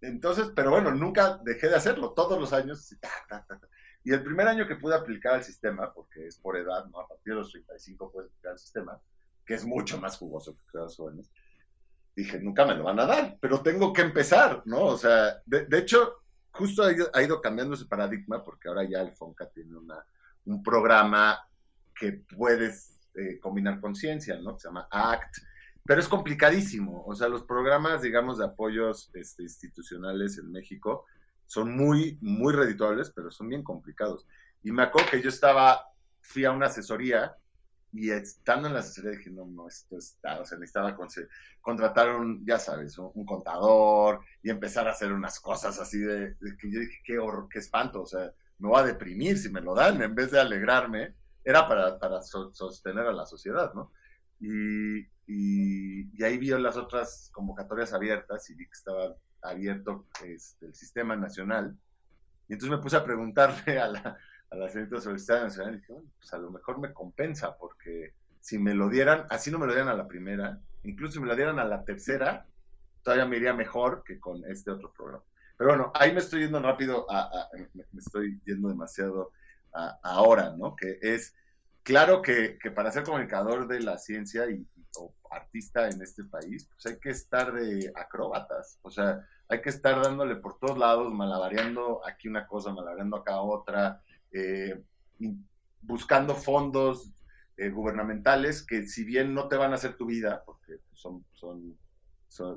entonces, pero bueno, nunca dejé de hacerlo, todos los años. Y el primer año que pude aplicar al sistema, porque es por edad, ¿no? A partir de los 35 puedes aplicar al sistema, que es mucho más jugoso que los jóvenes. Dije, nunca me lo van a dar, pero tengo que empezar, ¿no? O sea, de, hecho, justo ha ido, cambiando ese paradigma, porque ahora ya el FONCA tiene una, un programa que puedes eh, combinar con ciencia, ¿no? Se llama ACT, pero es complicadísimo. O sea, los programas, digamos, de apoyos este, institucionales en México son muy, muy redituables, pero son bien complicados. Y me acuerdo que yo estaba, fui a una asesoría y estando en la asesoría dije, no, no, esto está, o sea, necesitaba contratar un, ya sabes, un, contador y empezar a hacer unas cosas así de, que yo dije, qué horror, qué espanto, o sea, me voy a deprimir si me lo dan, en vez de alegrarme, era para, para sostener a la sociedad, ¿no? Y, ahí vi las otras convocatorias abiertas y vi que estaba abierto este, el sistema nacional. Y entonces me puse a preguntarle a la, a la señorita Nacional y dije, bueno, pues a lo mejor me compensa, porque si me lo dieran, así no me lo dieran a la primera, incluso si me lo dieran a la tercera, todavía me iría mejor que con este otro programa. Pero bueno, ahí me estoy yendo rápido, a, me estoy yendo demasiado ahora, ¿no? Que es, claro que, que, para ser comunicador de la ciencia y, artista en este país, pues hay que estar de acróbatas, o sea, hay que estar dándole por todos lados, malabareando aquí una cosa, malabareando acá otra, eh, buscando fondos eh, gubernamentales que si bien no te van a hacer tu vida, porque son,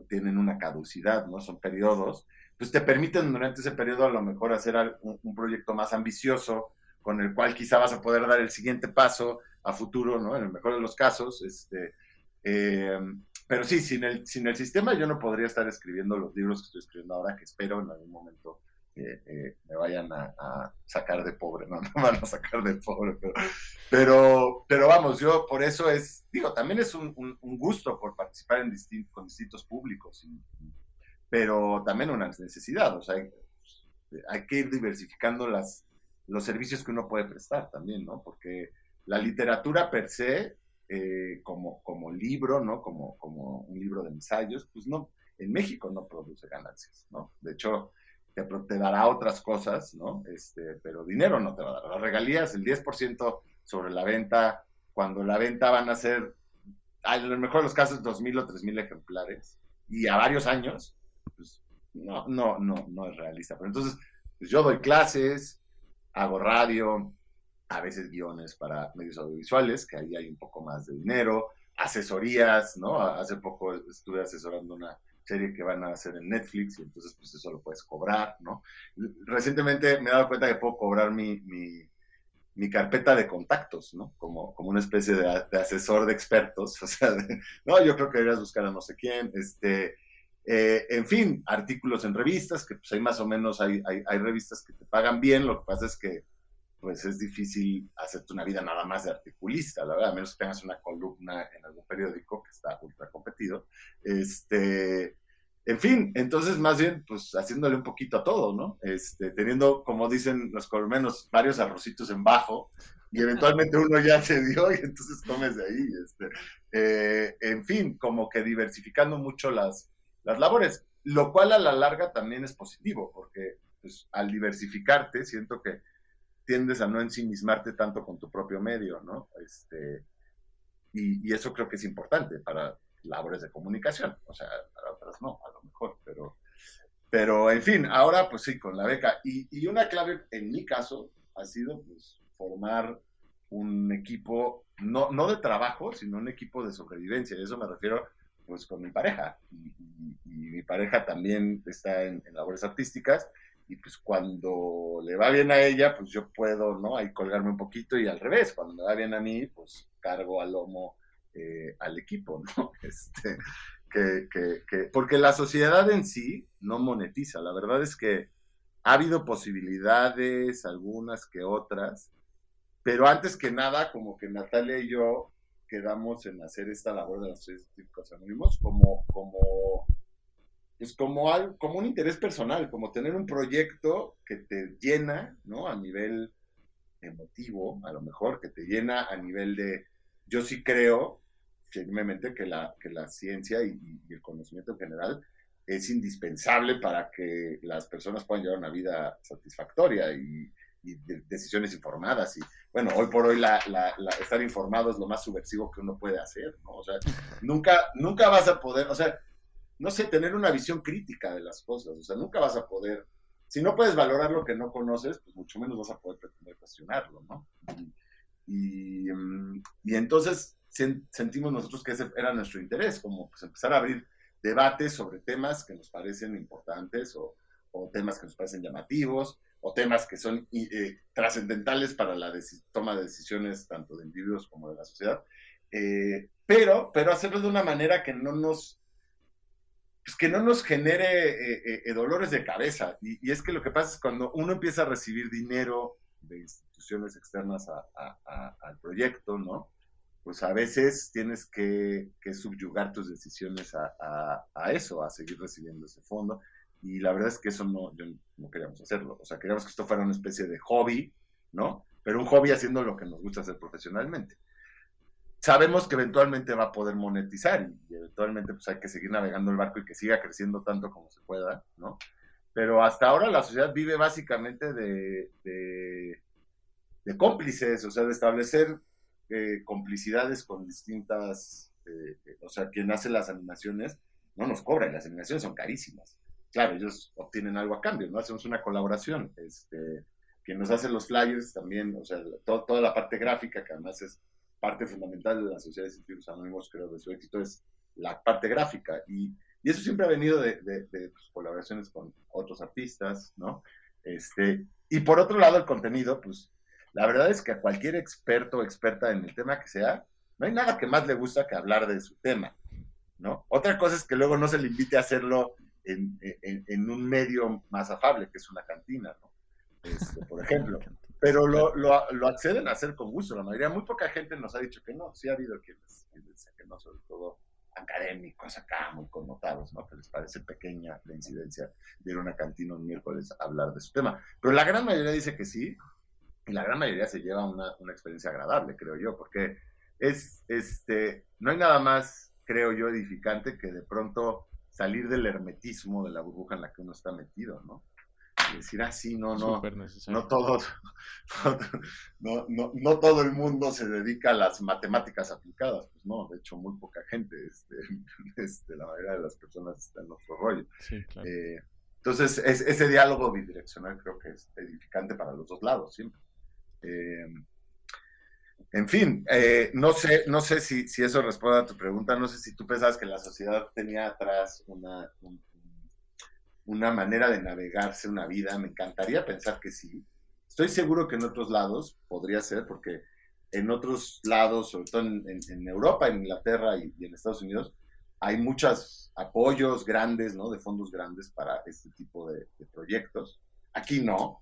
tienen una caducidad, ¿no? Son periodos, pues te permiten durante ese periodo a lo mejor hacer un, proyecto más ambicioso, con el cual quizá vas a poder dar el siguiente paso a futuro, ¿no? En el mejor de los casos, este, eh, pero sí, sin el, sin el sistema yo no podría estar escribiendo los libros que estoy escribiendo ahora, que espero en algún momento eh, me vayan a, sacar de pobre, no, no van a sacar de pobre, pero, pero, vamos, yo por eso es, digo, también es un, gusto por participar en con distintos públicos, pero también una necesidad, o sea, hay, que ir diversificando las, los servicios que uno puede prestar también, ¿no? Porque la literatura per se, eh, como, como libro, ¿no? Como, como un libro de ensayos, pues no, en México no produce ganancias, ¿no? De hecho, te, dará otras cosas, ¿no? Este, pero dinero no te va a dar. Las regalías, el 10% sobre la venta, cuando la venta van a ser, en lo mejor de los casos, 2.000 o 3.000 ejemplares, y a varios años, pues no, no, no, no es realista. Pero entonces, pues yo doy clases, hago radio, a veces guiones para medios audiovisuales, que ahí hay un poco más de dinero, asesorías, ¿no? Hace poco estuve asesorando una serie que van a hacer en Netflix y entonces pues eso lo puedes cobrar, ¿no? Recientemente me he dado cuenta que puedo cobrar mi, mi, mi carpeta de contactos, ¿no? Como, como una especie de, asesor de expertos, o sea, no, yo creo que deberías buscar a no sé quién, este, eh, en fin, artículos en revistas, que pues hay más o menos, hay, hay, hay revistas que te pagan bien, lo que pasa es que pues es difícil hacerte una vida nada más de articulista, la verdad, a menos que tengas una columna en algún periódico que está ultra competido. Este, en fin, entonces más bien, pues haciéndole un poquito a todo, ¿no? Este, teniendo, como dicen los colombianos, varios arrocitos en bajo, y eventualmente uno ya se dio y entonces comes de ahí. Este, eh, en fin, como que diversificando mucho las, las labores, lo cual a la larga también es positivo, porque pues, al diversificarte, siento que tiendes a no ensimismarte tanto con tu propio medio, ¿no? Este, y, eso creo que es importante para labores de comunicación, o sea, para otras no, a lo mejor, pero, pero en fin, ahora pues sí, con la beca. Y, una clave en mi caso ha sido pues formar un equipo, no, no de trabajo, sino un equipo de sobrevivencia, y eso me refiero pues con mi pareja, y, mi pareja también está en, en labores artísticas, y pues cuando le va bien a ella, pues yo puedo, ¿no? Ahí colgarme un poquito y al revés, cuando me va bien a mí, pues cargo al lomo eh, al equipo, ¿no? Este, que, que, que, porque la sociedad en sí no monetiza, la verdad es que ha habido posibilidades, algunas que otras, pero antes que nada, como que Natalia y yo quedamos en hacer esta labor de los científicos anónimos como, como pues como, como un interés personal, como tener un proyecto que te llena, ¿no? A nivel emotivo, a lo mejor, que te llena a nivel de, yo sí creo firmemente que la, que la ciencia y, el conocimiento en general es indispensable para que las personas puedan llevar una vida satisfactoria y, decisiones informadas. Y bueno, hoy por hoy la, estar informado es lo más subversivo que uno puede hacer, ¿no? O sea, nunca, nunca vas a poder, o sea, no sé, tener una visión crítica de las cosas. O sea, nunca vas a poder, si no puedes valorar lo que no conoces, pues mucho menos vas a poder pretender cuestionarlo, ¿no? Y, entonces sentimos nosotros que ese era nuestro interés, como pues empezar a abrir debates sobre temas que nos parecen importantes o, temas que nos parecen llamativos, o temas que son eh, trascendentales para la toma de decisiones tanto de individuos como de la sociedad, eh, pero, pero hacerlo de una manera que no nos, pues que no nos genere eh, dolores de cabeza. Y, es que lo que pasa es cuando uno empieza a recibir dinero de instituciones externas al proyecto, ¿no? Pues a veces tienes que, subyugar tus decisiones a, eso, a seguir recibiendo ese fondo. Y la verdad es que eso no, yo no queríamos hacerlo. O sea, queríamos que esto fuera una especie de hobby, ¿no? Pero un hobby haciendo lo que nos gusta hacer profesionalmente. Sabemos que eventualmente va a poder monetizar y eventualmente pues hay que seguir navegando el barco y que siga creciendo tanto como se pueda, ¿no? Pero hasta ahora la sociedad vive básicamente de, de, cómplices, o sea, de establecer eh, complicidades con distintas, eh, o sea, quien hace las animaciones no nos cobra y las animaciones son carísimas claro, ellos obtienen algo a cambio, ¿no? Hacemos una colaboración. Este, quien nos hace los flyers también, o sea, toda la parte gráfica, que además es parte fundamental de la Sociedad de Científicos Anónimos, creo, de su éxito, es la parte gráfica. Y, y eso siempre ha venido de, de, pues, colaboraciones con otros artistas, ¿no? Este, y por otro lado, el contenido, pues, la verdad es que a cualquier experto o experta en el tema que sea, no hay nada que más le gusta que hablar de su tema, ¿no? Otra cosa es que luego no se le invite a hacerlo en, en, un medio más afable, que es una cantina, ¿no? Este, por ejemplo. Pero lo, lo, lo, acceden a hacer con gusto. La mayoría, muy poca gente nos ha dicho que no. Sí ha habido quienes, dicen que no, sobre todo académicos acá, muy connotados, ¿no? Que les parece pequeña la incidencia de ir a una cantina un miércoles a hablar de su tema. Pero la gran mayoría dice que sí, y la gran mayoría se lleva una, una experiencia agradable, creo yo, porque es, este, no hay nada más, creo yo, edificante que de pronto salir del hermetismo de la burbuja en la que uno está metido, ¿no? Y decir, ah, sí, no, no, no todo, no, no, no, todo el mundo se dedica a las matemáticas aplicadas, pues no, de hecho muy poca gente, este, este la mayoría de las personas está en otro rollo. Sí, claro. Eh, entonces, ese diálogo bidireccional creo que es edificante para los dos lados, siempre. Eh, en fin, eh, no sé, no sé si, si, eso responde a tu pregunta, no sé si tú pensabas que la sociedad tenía atrás una, una manera de navegarse una vida, me encantaría pensar que sí. Estoy seguro que en otros lados podría ser, porque en otros lados, sobre todo en, Europa, en Inglaterra y, en Estados Unidos, hay muchos apoyos grandes, ¿no? De fondos grandes para este tipo de proyectos. Aquí no,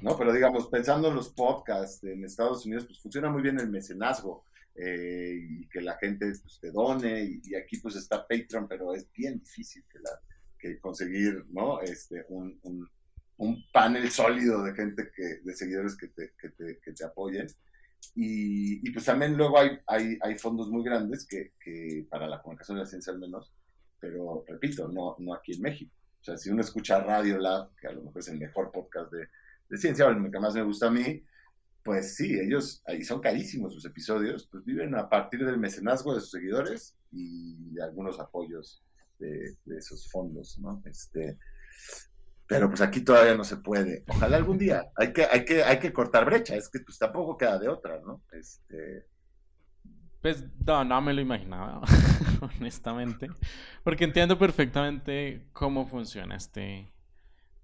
¿no? Pero digamos, pensando en los podcasts en Estados Unidos, pues funciona muy bien el mecenazgo eh, y que la gente pues, te done y, aquí pues está Patreon, pero es bien difícil que, la, que conseguir, ¿no? Este, un, un, panel sólido de gente que, de seguidores que te, que te, apoyen. Y, y, pues también luego hay, hay, hay fondos muy grandes que, que, para la comunicación de la ciencia al menos, pero repito, no, no aquí en México. O sea, si uno escucha Radio Lab, que a lo mejor es el mejor podcast de, de ciencia, el que más me gusta a mí, pues sí, ellos, ahí son carísimos sus episodios, pues viven a partir del mecenazgo de sus seguidores y de algunos apoyos de, esos fondos, ¿no? Este, pero pues aquí todavía no se puede. Ojalá algún día. Hay que, hay que, hay que cortar brecha, es que pues tampoco queda de otra, ¿no? Este. Pues no, no me lo imaginaba, honestamente. Porque entiendo perfectamente cómo funciona este,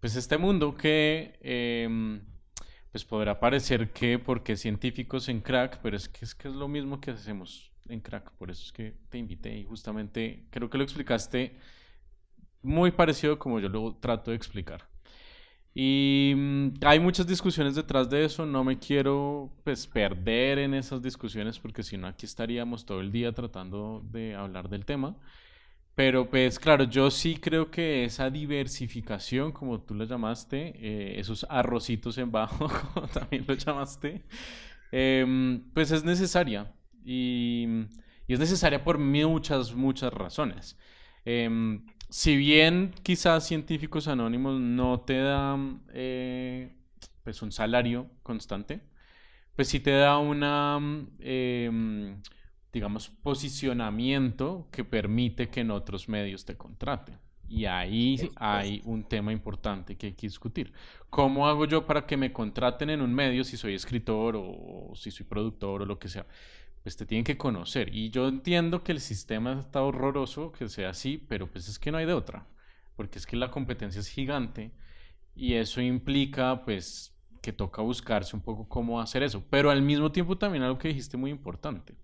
pues este mundo que em, pues podrá parecer que porque científicos en crack, pero es que, es que es lo mismo que hacemos en crack, por eso es que te invité y justamente creo que lo explicaste muy parecido como yo lo trato de explicar. Y mm, hay muchas discusiones detrás de eso, no me quiero pues perder en esas discusiones porque si no aquí estaríamos todo el día tratando de hablar del tema. Pero pues claro, yo sí creo que esa diversificación, como tú lo llamaste, eh, esos arrocitos en bajo, como también lo llamaste, em, pues es necesaria. Y, es necesaria por muchas, muchas razones. Em, si bien quizás científicos anónimos no te dan eh, pues un salario constante, pues sí te da una... Digamos, posicionamiento que permite que en otros medios te contraten. Y ahí hay un tema importante que hay que discutir. ¿Cómo hago yo para que me contraten en un medio si soy escritor o si soy productor o lo que sea? Pues te tienen que conocer. Y yo entiendo que el sistema está horroroso, que sea así, pero pues es que no hay de otra. Porque es que la competencia es gigante Y eso implica, pues, que toca buscarse un poco cómo hacer eso. Pero al mismo tiempo también algo que dijiste muy importante.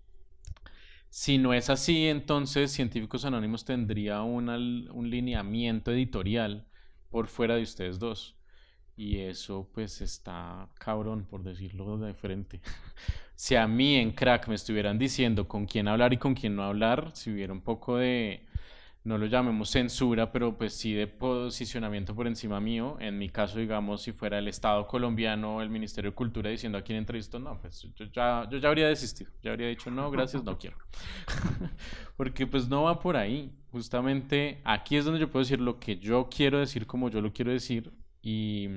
Si no es así, entonces Científicos Anónimos tendría un lineamiento editorial por fuera de ustedes dos. Y eso pues está cabrón, por decirlo de frente. si a mí en crack me estuvieran diciendo con quién hablar y con quién no hablar, si hubiera un poco de, no lo llamemos censura, pero pues sí de posicionamiento por encima mío. En mi caso, digamos, si fuera el Estado colombiano el Ministerio de Cultura diciendo a quién entrevisto, no, pues yo ya, yo ya habría desistido, ya habría dicho, no, gracias, no quiero. Porque pues no va por ahí. Justamente aquí es donde yo puedo decir lo que yo quiero decir como yo lo quiero decir y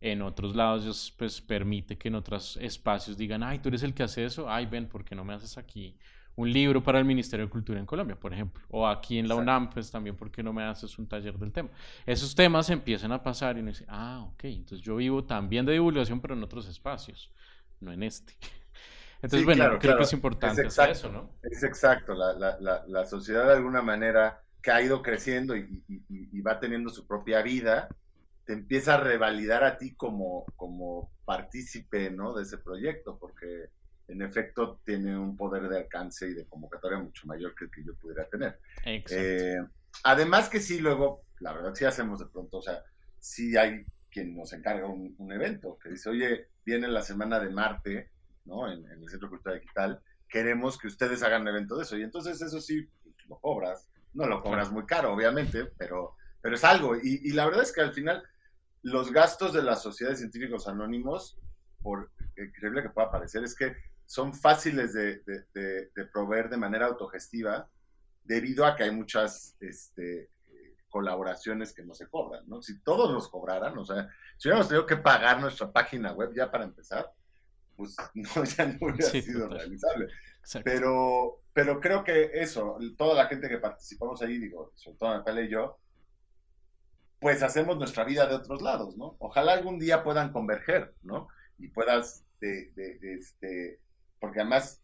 en otros lados pues permite que en otros espacios digan, ay, tú eres el que hace eso, ay, ven, ¿por qué no me haces aquí? Un libro para el Ministerio de Cultura en Colombia, por ejemplo. O aquí en la UNAM, pues también, ¿por qué no me haces un taller del tema? Esos temas empiezan a pasar y uno dice, ah, ok, entonces yo vivo también de divulgación, pero en otros espacios, no en este. Entonces, bueno, creo que es importante es eso, ¿no? Es exacto, la, la, la, sociedad de alguna manera que ha ido creciendo y, y, va teniendo su propia vida, te empieza a revalidar a ti como, como partícipe, ¿no? De ese proyecto, porque en efecto tiene un poder de alcance y de convocatoria mucho mayor que el que yo pudiera tener. Eh, además que sí, luego, la verdad sí hacemos de pronto, o sea, sí hay quien nos encarga un, evento, que dice, oye, viene la semana de Marte, ¿no? En, el Centro de Cultura Digital, queremos que ustedes hagan un evento de eso. Y entonces eso sí, pues, lo cobras. No lo cobras muy caro, obviamente, pero, pero es algo. Y, y la verdad es que al final los gastos de las sociedades científicos anónimos, por increíble que pueda parecer, es que son fáciles de, proveer de manera autogestiva debido a que hay muchas este, colaboraciones que no se cobran, ¿no? Si todos los cobraran, o sea, si hubiéramos tenido que pagar nuestra página web ya para empezar, pues no, ya no hubiera sido realizable. Pero, pero creo que eso, toda la gente que participamos ahí, digo, sobre todo Natalia y yo, pues hacemos nuestra vida de otros lados, ¿no? Ojalá algún día puedan converger, ¿no? Y puedas de, de, de este, porque además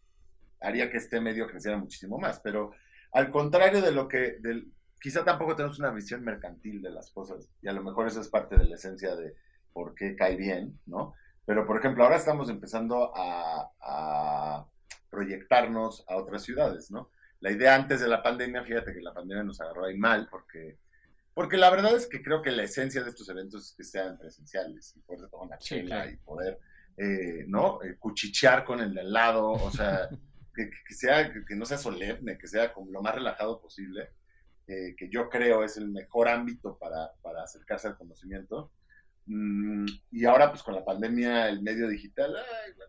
haría que este medio creciera muchísimo más. Pero al contrario de lo que, del, quizá tampoco tenemos una visión mercantil de las cosas, y a lo mejor eso es parte de la esencia de por qué cae bien, ¿no? Pero, por ejemplo, ahora estamos empezando a, proyectarnos a otras ciudades, ¿no? La idea antes de la pandemia, fíjate que la pandemia nos agarró ahí mal, porque, porque la verdad es que creo que la esencia de estos eventos es que sean presenciales y poder tomar una chela y poder eh, ¿no? Eh, cuchichear con el de al lado, o sea, que, sea, que, no sea solemne, que sea como lo más relajado posible, eh, que yo creo es el mejor ámbito para, para acercarse al conocimiento. Mm, y ahora, pues con la pandemia, el medio digital,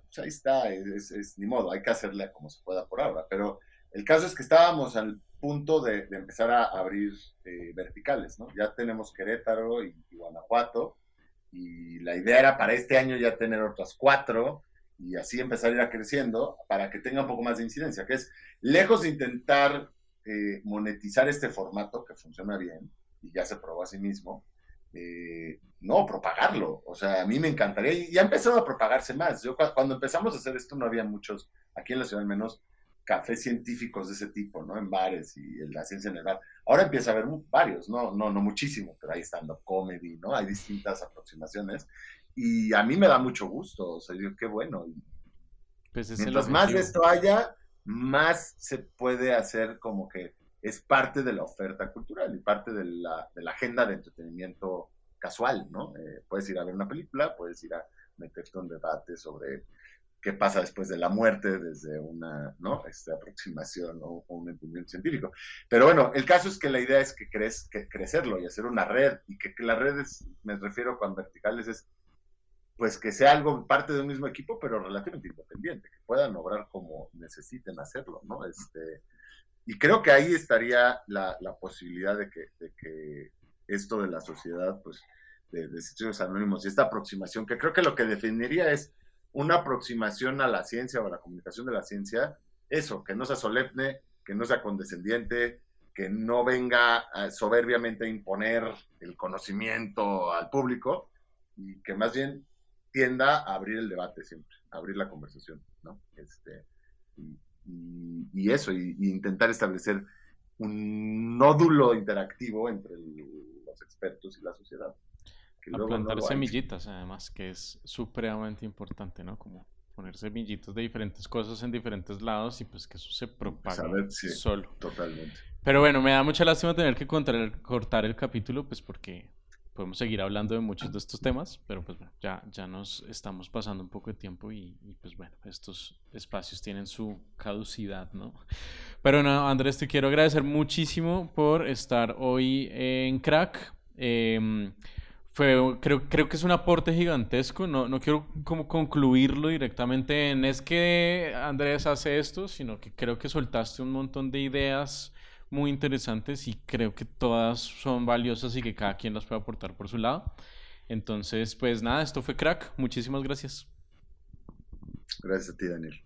pues, ahí está, es, ni modo, hay que hacerle como se pueda por ahora. Pero el caso es que estábamos al punto de, empezar a abrir verticales, ¿no? Ya tenemos Querétaro y Guanajuato, y la idea era para este año ya tener otras cuatro y así empezar a ir creciendo para que tenga un poco más de incidencia, que es lejos de intentar eh, monetizar este formato que funciona bien y ya se probó a sí mismo, eh, no, propagarlo. O sea, a mí me encantaría, y ya ha empezado a propagarse más. Yo cuando empezamos a hacer esto no había muchos, aquí en la ciudad al menos, cafés científicos de ese tipo, ¿no? En bares y en la ciencia en el bar. Ahora empieza a haber varios, ¿no? No, no muchísimos, pero hay stand-up comedy, ¿no? Hay distintas aproximaciones. Y a mí me da mucho gusto, o sea, yo qué bueno. Pues Mientras más de esto haya, más se puede hacer como que es parte de la oferta cultural y parte de la, de la agenda de entretenimiento casual, ¿no? Eh, puedes ir a ver una película, puedes ir a meterte un debate sobre qué pasa después de la muerte desde una ¿no? Esta aproximación o, un entendimiento científico. Pero bueno, el caso es que la idea es que, crees, que crecerlo y hacer una red, y que, que las redes, me refiero con verticales, es pues que sea algo parte de un mismo equipo, pero relativamente independiente, que puedan obrar como necesiten hacerlo, ¿no? Este, y creo que ahí estaría la, la posibilidad de que, de que, esto de la sociedad, pues, de, de sitios anónimos y esta aproximación, que creo que lo que definiría es una aproximación a la ciencia o a la comunicación de la ciencia, eso, que no sea solemne, que no sea condescendiente, que no venga soberbiamente a imponer el conocimiento al público y que más bien tienda a abrir el debate siempre, a abrir la conversación, ¿no? Este, y, eso, y, intentar establecer un nódulo interactivo entre los expertos y la sociedad. A plantar semillitas, además, que es supremamente importante, ¿no? Como poner semillitas de diferentes cosas en diferentes lados y pues que eso se propague solo. Totalmente. Pero bueno, me da mucha lástima tener que cortar el capítulo, pues porque podemos seguir hablando de muchos de estos temas, pero pues bueno, ya, ya nos estamos pasando un poco de tiempo y, pues bueno, estos espacios tienen su caducidad, ¿no? Pero no, Andrés, te quiero agradecer muchísimo por estar hoy en Crack. Em, fue, creo, creo que es un aporte gigantesco, no, no quiero como concluirlo directamente en es que Andrés hace esto, sino que creo que soltaste un montón de ideas muy interesantes y creo que todas son valiosas y que cada quien las puede aportar por su lado. Entonces, pues nada, esto fue crack. Muchísimas gracias. Gracias a ti, Daniel.